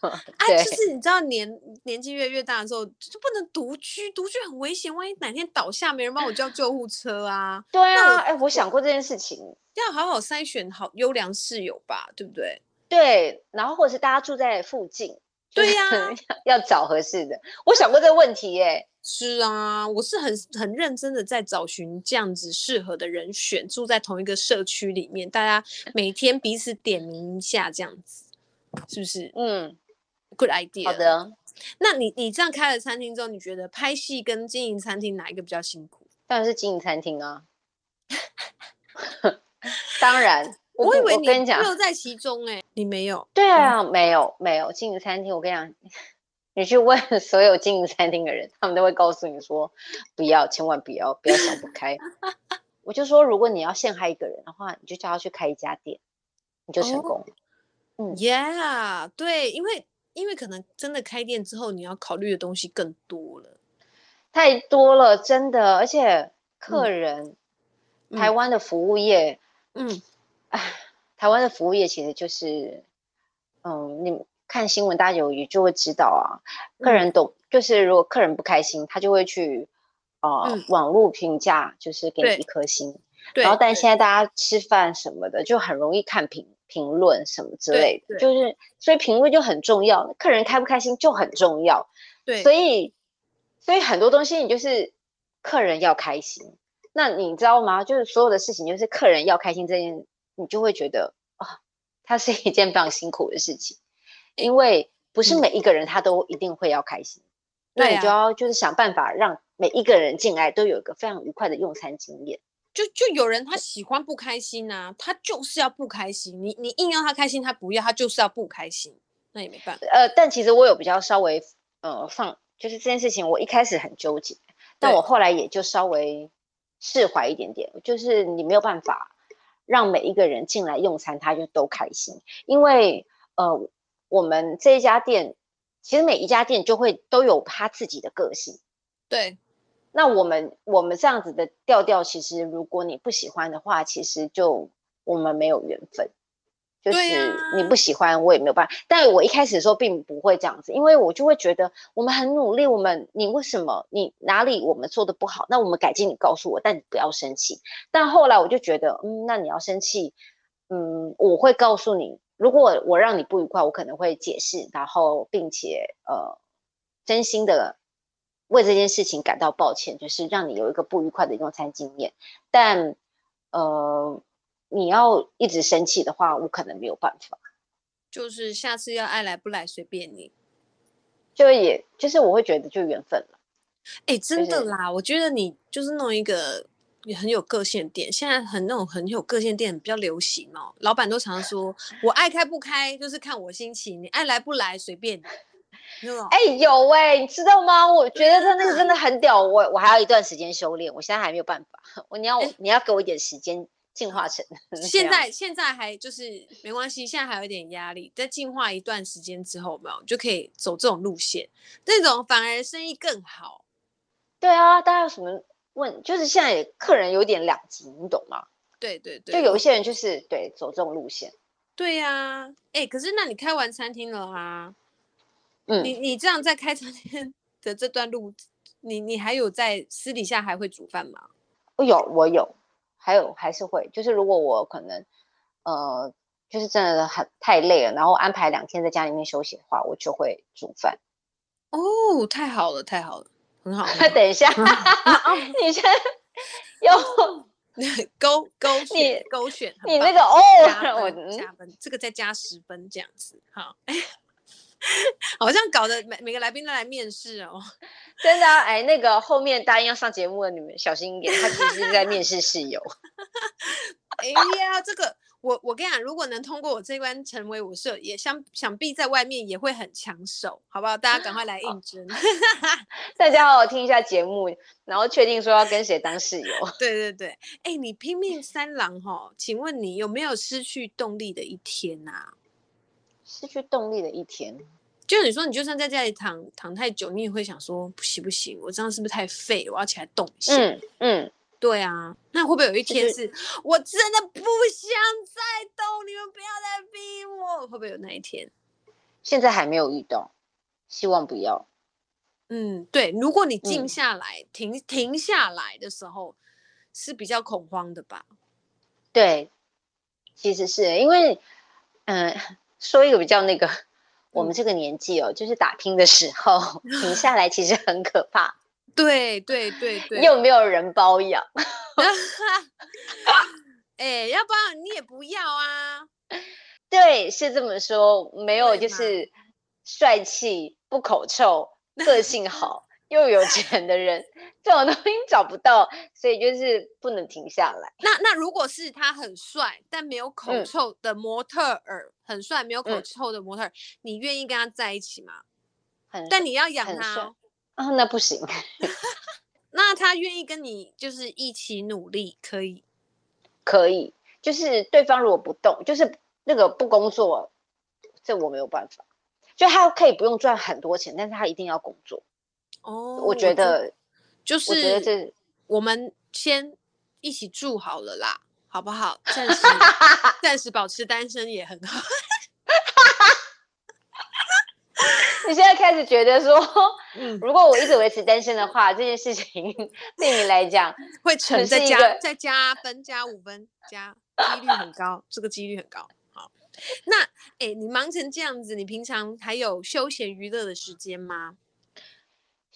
啊，就是你知道年年纪越越大的时候，就不能独居，独居很危险，万一哪天倒下，没人帮我叫救护车啊？对啊，哎，我想过这件事情，要好好筛选好优良室友吧，对不对？对，然后或者是大家住在附近，对呀，要找合适的。我想过这个问题耶。是啊，我是很很认真的在找寻这样子适合的人选，住在同一个社区里面，大家每天彼此点名一下，这样子是不是？嗯，good idea。好的，那你你这样开了餐厅之后，你觉得拍戏跟经营餐厅哪一个比较辛苦？当然是经营餐厅啊。当然，我，我以为你讲乐在其中哎、欸，你没有？对啊，嗯、没有没有经营餐厅，我跟你讲。你去问 所有经营餐厅的人，他们都会告诉你说，不要，千万不要，不要想不开。我就说，如果你要陷害一个人的话，你就叫他去开一家店，你就成功了。Oh, 嗯，Yeah，对，因为因为可能真的开店之后，你要考虑的东西更多了，太多了，真的，而且客人，嗯、台湾的服务业，嗯，哎，台湾的服务业其实就是，嗯，你。看新闻，大家有也就会知道啊。客人懂，嗯、就是如果客人不开心，他就会去呃、嗯、网络评价，就是给你一颗星。对。然后，但现在大家吃饭什么的，就很容易看评评论什么之类的，就是所以评论就很重要。客人开不开心就很重要。对。所以，所以很多东西你就是客人要开心。那你知道吗？就是所有的事情，就是客人要开心这件，你就会觉得啊，它是一件非常辛苦的事情。因为不是每一个人他都一定会要开心，嗯、那你就要就是想办法让每一个人进来都有一个非常愉快的用餐经验。就就有人他喜欢不开心啊，他就是要不开心。你你硬要他开心，他不要，他就是要不开心，那也没办法。呃，但其实我有比较稍微呃放，就是这件事情我一开始很纠结，但我后来也就稍微释怀一点点。就是你没有办法让每一个人进来用餐他就都开心，因为呃。我们这一家店，其实每一家店就会都有他自己的个性。对，那我们我们这样子的调调，其实如果你不喜欢的话，其实就我们没有缘分。就是你不喜欢，我也没有办法。但我一开始的时候并不会这样子，因为我就会觉得我们很努力，我们你为什么你哪里我们做的不好？那我们改进，你告诉我，但你不要生气。但后来我就觉得，嗯，那你要生气，嗯，我会告诉你。如果我让你不愉快，我可能会解释，然后并且呃，真心的为这件事情感到抱歉，就是让你有一个不愉快的用餐经验。但呃，你要一直生气的话，我可能没有办法。就是下次要爱来不来随便你，就也就是我会觉得就缘分了。哎、欸，真的啦，就是、我觉得你就是弄一个。也很有个性店，现在很那种很有个性店比较流行哦。老板都常说，我爱开不开就是看我心情，你爱来不来随便你。哎、欸，有哎、欸，你知道吗？我觉得他那个真的很屌，我我还要一段时间修炼，我现在还没有办法。我你要、欸、你要给我一点时间进化成。现在现在还就是没关系，现在还有一点压力，在进化一段时间之后，没有就可以走这种路线，这种反而生意更好。对啊，大家有什么？问就是现在客人有点两极，你懂吗？对对对，就有一些人就是对走这种路线。对呀、啊，哎、欸，可是那你开完餐厅了啊？嗯，你你这样在开餐厅 的这段路，你你还有在私底下还会煮饭吗？我有，我有，还有还是会，就是如果我可能呃就是真的很太累了，然后安排两天在家里面休息的话，我就会煮饭。哦，太好了，太好了，很好。很好 等一下，你先要勾勾选勾选，你那个哦，我加分，这个再加十分这样子。好，好像搞得每每个来宾都来面试哦。真的啊，哎，那个后面答应要上节目的你们小心一点，他其实是在面试室友。哎呀，这个。我我跟你讲，如果能通过我这一关成为我舍友，也想想必在外面也会很抢手，好不好？大家赶快来应征，大家好好听一下节目，然后确定说要跟谁当室友。对对对，哎、欸，你拼命三郎哈，请问你有没有失去动力的一天呐、啊？失去动力的一天，就你说你就算在家里躺躺太久，你也会想说不行不行，我这样是不是太废？我要起来动一下。嗯嗯。对啊，那会不会有一天是，是我真的不想再动？你们不要再逼我，会不会有那一天？现在还没有遇到，希望不要。嗯，对，如果你静下来、嗯、停停下来的时候，是比较恐慌的吧？对，其实是因为，嗯、呃，说一个比较那个，我们这个年纪哦，嗯、就是打拼的时候，停下来其实很可怕。对对对对，又没有人包养，哎，要不然你也不要啊。对，是这么说，没有就是帅气、不口臭、个性好又有钱的人，这种东西找不到，所以就是不能停下来。那那如果是他很帅但没有口臭的模特儿，嗯、很帅没有口臭的模特儿，嗯、你愿意跟他在一起吗？很但你要养他。啊、哦，那不行。那他愿意跟你就是一起努力，可以，可以。就是对方如果不动，就是那个不工作，这我没有办法。就他可以不用赚很多钱，但是他一定要工作。哦，我觉得就是，我觉得这我们先一起住好了啦，好不好？暂时 暂时保持单身也很好。你现在开始觉得说，嗯，如果我一直维持单身的话，这件事情 对你来讲会成在加再加分加五分加，几率很高，这个几率很高。好，那哎，你忙成这样子，你平常还有休闲娱乐的时间吗？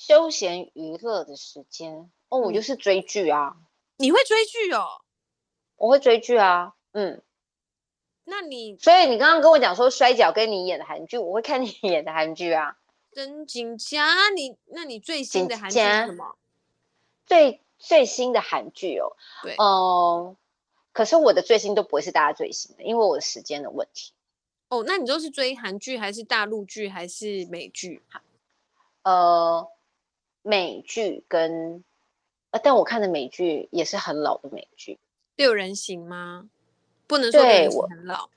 休闲娱乐的时间哦，我就是追剧啊。你会追剧哦？我会追剧啊，嗯。那你，所以你刚刚跟我讲说摔跤跟你演的韩剧，我会看你 演的韩剧啊。真假？你那你最新的韩剧是什么？最最新的韩剧哦。对。哦，可是我的最新都不会是大家最新的，因为我的时间的问题。哦，那你都是追韩剧还是大陆剧还是美剧？呃，美剧跟，呃，但我看的美剧也是很老的美剧。六人行吗？不能说对我很老，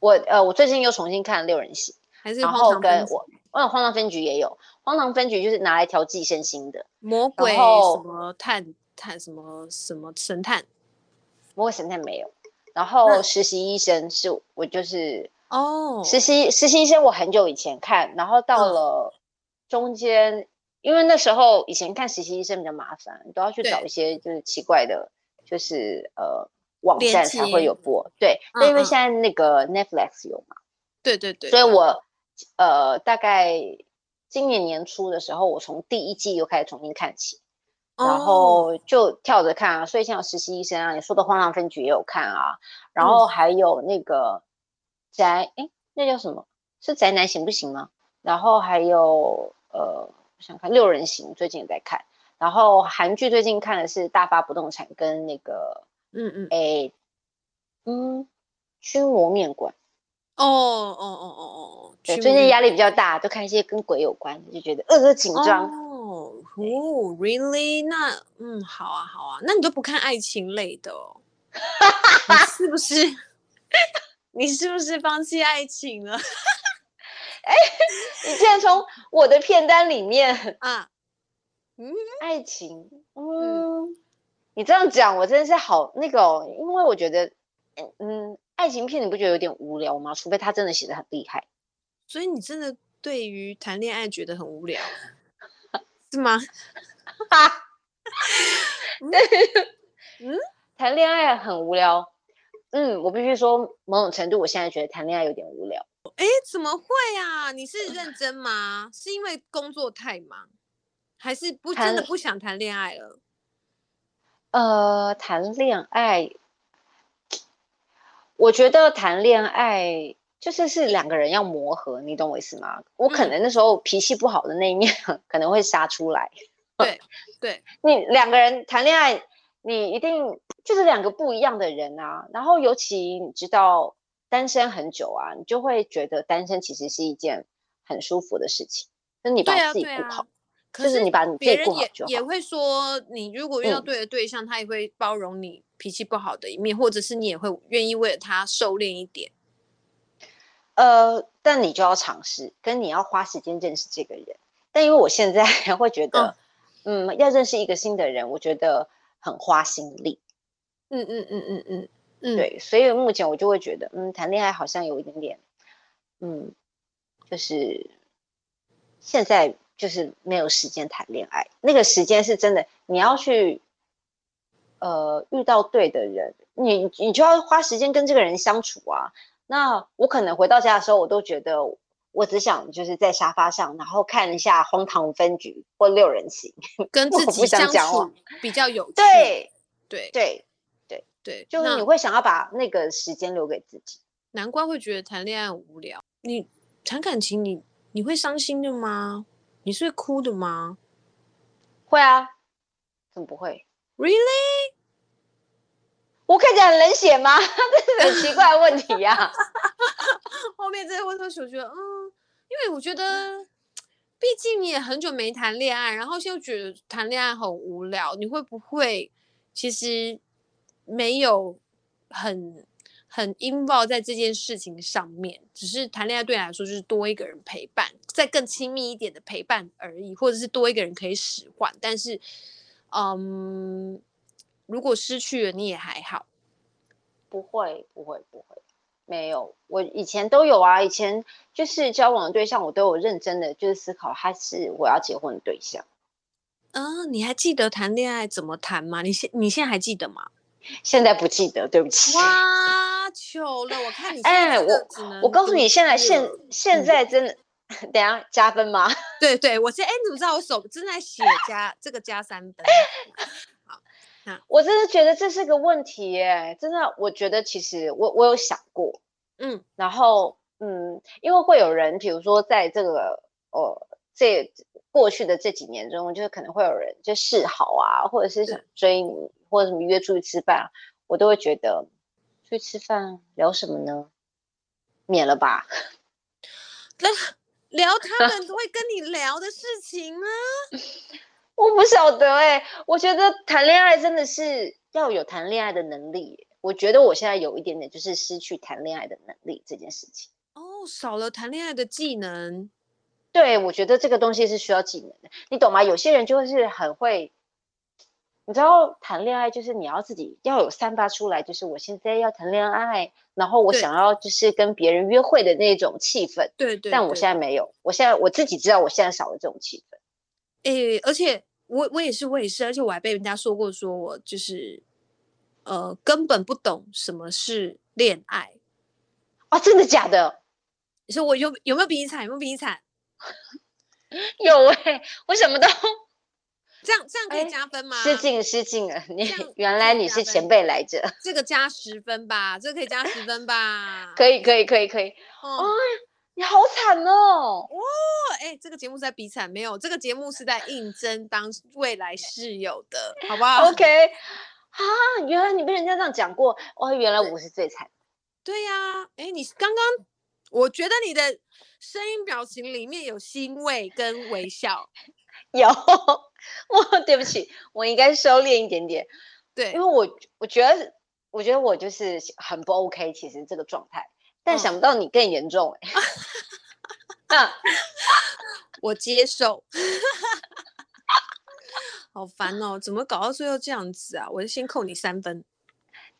我呃，我最近又重新看了《六人行》，还是然后跟我，嗯，《荒唐分局》也有，《荒唐分局》就是拿来调剂身心的。魔鬼什么探探什么什么神探，魔鬼神探没有。然后实习医生是我就是哦，实习实习医生我很久以前看，然后到了中间，因为那时候以前看实习医生比较麻烦，你都要去找一些就是奇怪的，就是呃。网站才会有播，对，那因为现在那个 Netflix 有嘛，对对对，所以我呃大概今年年初的时候，我从第一季又开始重新看起，然后就跳着看啊，所以像实习医生啊，你说的荒唐分局也有看啊，然后还有那个宅，哎，那叫什么？是宅男行不行吗？然后还有呃，我想看六人行，最近也在看，然后韩剧最近看的是大发不动产跟那个。嗯嗯，哎、欸，嗯，驱魔面馆，哦哦哦哦哦，对，最近压力比较大，都看一些跟鬼有关，就觉得呃紧张。哦，哦，really？那嗯，好啊好啊，那你都不看爱情类的哦？你是不是？你是不是放弃爱情了？哎、欸，你竟然从我的片单里面 啊，嗯，爱情，嗯。嗯你这样讲，我真的是好那个、哦，因为我觉得，嗯，爱情片你不觉得有点无聊吗？除非他真的写的很厉害。所以你真的对于谈恋爱觉得很无聊，是吗？哈 嗯，谈恋爱很无聊。嗯，我必须说，某种程度，我现在觉得谈恋爱有点无聊。哎，怎么会啊？你是认真吗？是因为工作太忙，还是不真的不想谈恋爱了？呃，谈恋爱，我觉得谈恋爱就是是两个人要磨合，你懂我意思吗？我可能那时候脾气不好的那一面 可能会杀出来。对，对，你两个人谈恋爱，你一定就是两个不一样的人啊。然后尤其你知道单身很久啊，你就会觉得单身其实是一件很舒服的事情。那你把自己顾好。可是你把你别人也也会说，你如果遇到对的对象，嗯，他也会包容你脾气不好的一面，或者是你也会愿意为了他收敛一点。呃，但你就要尝试，跟你要花时间认识这个人。但因为我现在 会觉得，嗯，嗯，要认识一个新的人，我觉得很花心力。嗯嗯嗯嗯嗯嗯，对，所以目前我就会觉得，嗯，谈恋爱好像有一点点，嗯，就是现在。就是没有时间谈恋爱，那个时间是真的，你要去，呃，遇到对的人，你你就要花时间跟这个人相处啊。那我可能回到家的时候，我都觉得我只想就是在沙发上，然后看一下《荒唐分局》或《六人行》，跟自己相处比较有趣。对对对对对，就是你会想要把那个时间留给自己。难怪会觉得谈恋爱很无聊。你谈感情你，你你会伤心的吗？你是会哭的吗？会啊，怎么不会？Really？我看起来很冷血吗？这是很奇怪的问题呀、啊。后面这些问题，我觉得，嗯，因为我觉得，毕竟你也很久没谈恋爱，然后现在觉得谈恋爱很无聊，你会不会其实没有很？很 involve 在这件事情上面，只是谈恋爱对你来说就是多一个人陪伴，再更亲密一点的陪伴而已，或者是多一个人可以使唤。但是，嗯，如果失去了，你也还好。不会，不会，不会，没有。我以前都有啊，以前就是交往的对象，我都有认真的就是思考，他是我要结婚的对象。嗯，你还记得谈恋爱怎么谈吗？你现你现在还记得吗？现在不记得，对不起。哇，糗了！我看你哎，我我告诉你，现在现现在真的，嗯、等下加分吗？对对，我现在哎，你怎么知道我手正在写加这个加三分？好，那我真的觉得这是个问题耶，真的，我觉得其实我我有想过，嗯，然后嗯，因为会有人，比如说在这个呃这过去的这几年中，就是可能会有人就示好啊，或者是想追你。或者什么约出去吃饭，我都会觉得出去吃饭聊什么呢？免了吧。那聊他们 会跟你聊的事情吗？我不晓得哎、欸，我觉得谈恋爱真的是要有谈恋爱的能力。我觉得我现在有一点点就是失去谈恋爱的能力这件事情。哦，少了谈恋爱的技能。对，我觉得这个东西是需要技能的，你懂吗？有些人就是很会。你知道谈恋爱就是你要自己要有散发出来，就是我现在要谈恋爱，然后我想要就是跟别人约会的那种气氛。对对。但我现在没有，我现在我自己知道我现在少了这种气氛。诶，而且我我也是我也是，而且我还被人家说过，说我就是呃根本不懂什么是恋爱。啊，真的假的？你说我有有没有比你惨？有没有比你惨？有哎、欸，我什么都。这样这样可以加分吗？失敬失敬了，你原来你是前辈来着。这个加十分吧，这个可以加十分吧？可以可以可以可以。哦，哦你好惨哦！哇、哦，哎，这个节目是在比惨没有？这个节目是在应征当未来室友的，好不好？OK。啊，原来你被人家这样讲过，哦，原来我是最惨。对呀，哎、啊，你刚刚我觉得你的声音表情里面有欣慰跟微笑。有，我对不起，我应该收敛一点点。对，因为我我觉得，我觉得我就是很不 OK，其实这个状态。但想不到你更严重哎、欸。啊，我接受。好烦哦，怎么搞到最后这样子啊？我就先扣你三分。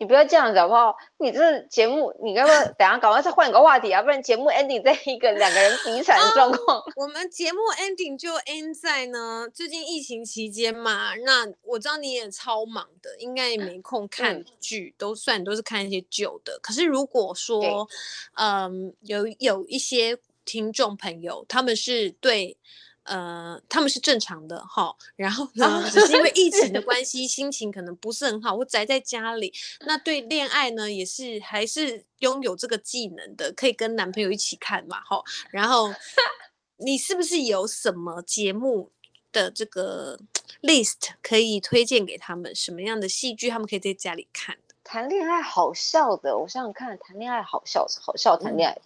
你不要这样子好不好？你这节目，你要不要 等下赶快再换个话题啊？不然节目 ending 在一个两个人比惨的状况。啊、我们节目 ending 就 end 在呢，最近疫情期间嘛，那我知道你也超忙的，应该也没空看剧，嗯、都算都是看一些旧的。可是如果说，嗯，有有一些听众朋友，他们是对。呃，他们是正常的哈，然后呢，只是因为疫情的 关系，心情可能不是很好，我宅在家里。那对恋爱呢，也是还是拥有这个技能的，可以跟男朋友一起看嘛，哈。然后 你是不是有什么节目的这个 list 可以推荐给他们？什么样的戏剧他们可以在家里看？谈恋爱好笑的，我想想看，谈恋爱好笑，好笑谈恋爱的，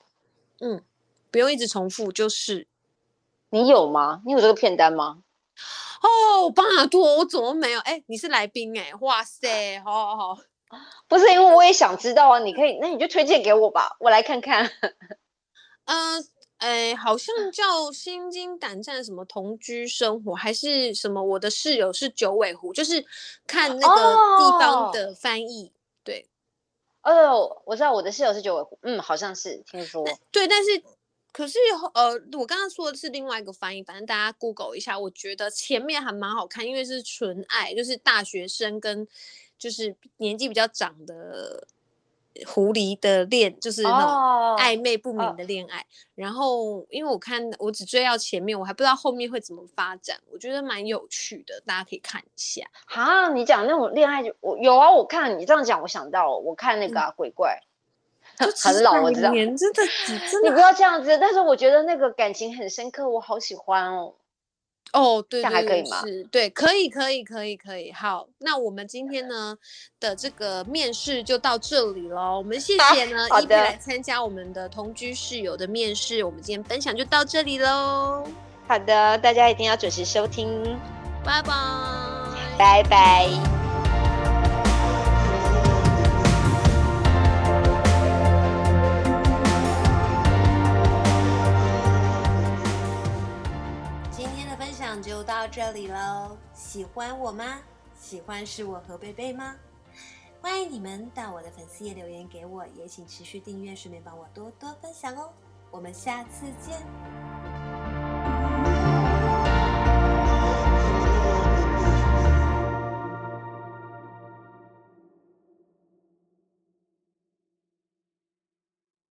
嗯，不用一直重复，就是。你有吗？你有这个片单吗？哦，巴托，我怎么没有？哎，你是来宾哎，哇塞，好好好，不是因为我也想知道啊，你可以，那你就推荐给我吧，我来看看。嗯、呃，哎，好像叫心惊胆战什么同居生活，还是什么我的室友是九尾狐，就是看那个地方的翻译。哦、对，哦，我知道我的室友是九尾狐，嗯，好像是听说。对，但是。可是呃，我刚刚说的是另外一个翻译，反正大家 Google 一下，我觉得前面还蛮好看，因为是纯爱，就是大学生跟就是年纪比较长的狐狸的恋，就是那种暧昧不明的恋爱。Oh. 然后因为我看我只追到前面，我还不知道后面会怎么发展，我觉得蛮有趣的，大家可以看一下。啊，你讲那种恋爱就我有啊，我看你这样讲，我想到了，我看那个、啊嗯、鬼怪。很老，我知道。真的，真的，你不要这样子。但是我觉得那个感情很深刻，我好喜欢哦。哦，对，还可以吗？是，对，可以，可以，可以，可以。好，那我们今天呢的这个面试就到这里喽。我们谢谢呢，一起来参加我们的同居室友的面试。我们今天分享就到这里喽。好的，大家一定要准时收听。拜拜，拜拜。到这里喽，喜欢我吗？喜欢是我和贝贝吗？欢迎你们到我的粉丝页留言给我，也请持续订阅，顺便帮我多多分享哦。我们下次见。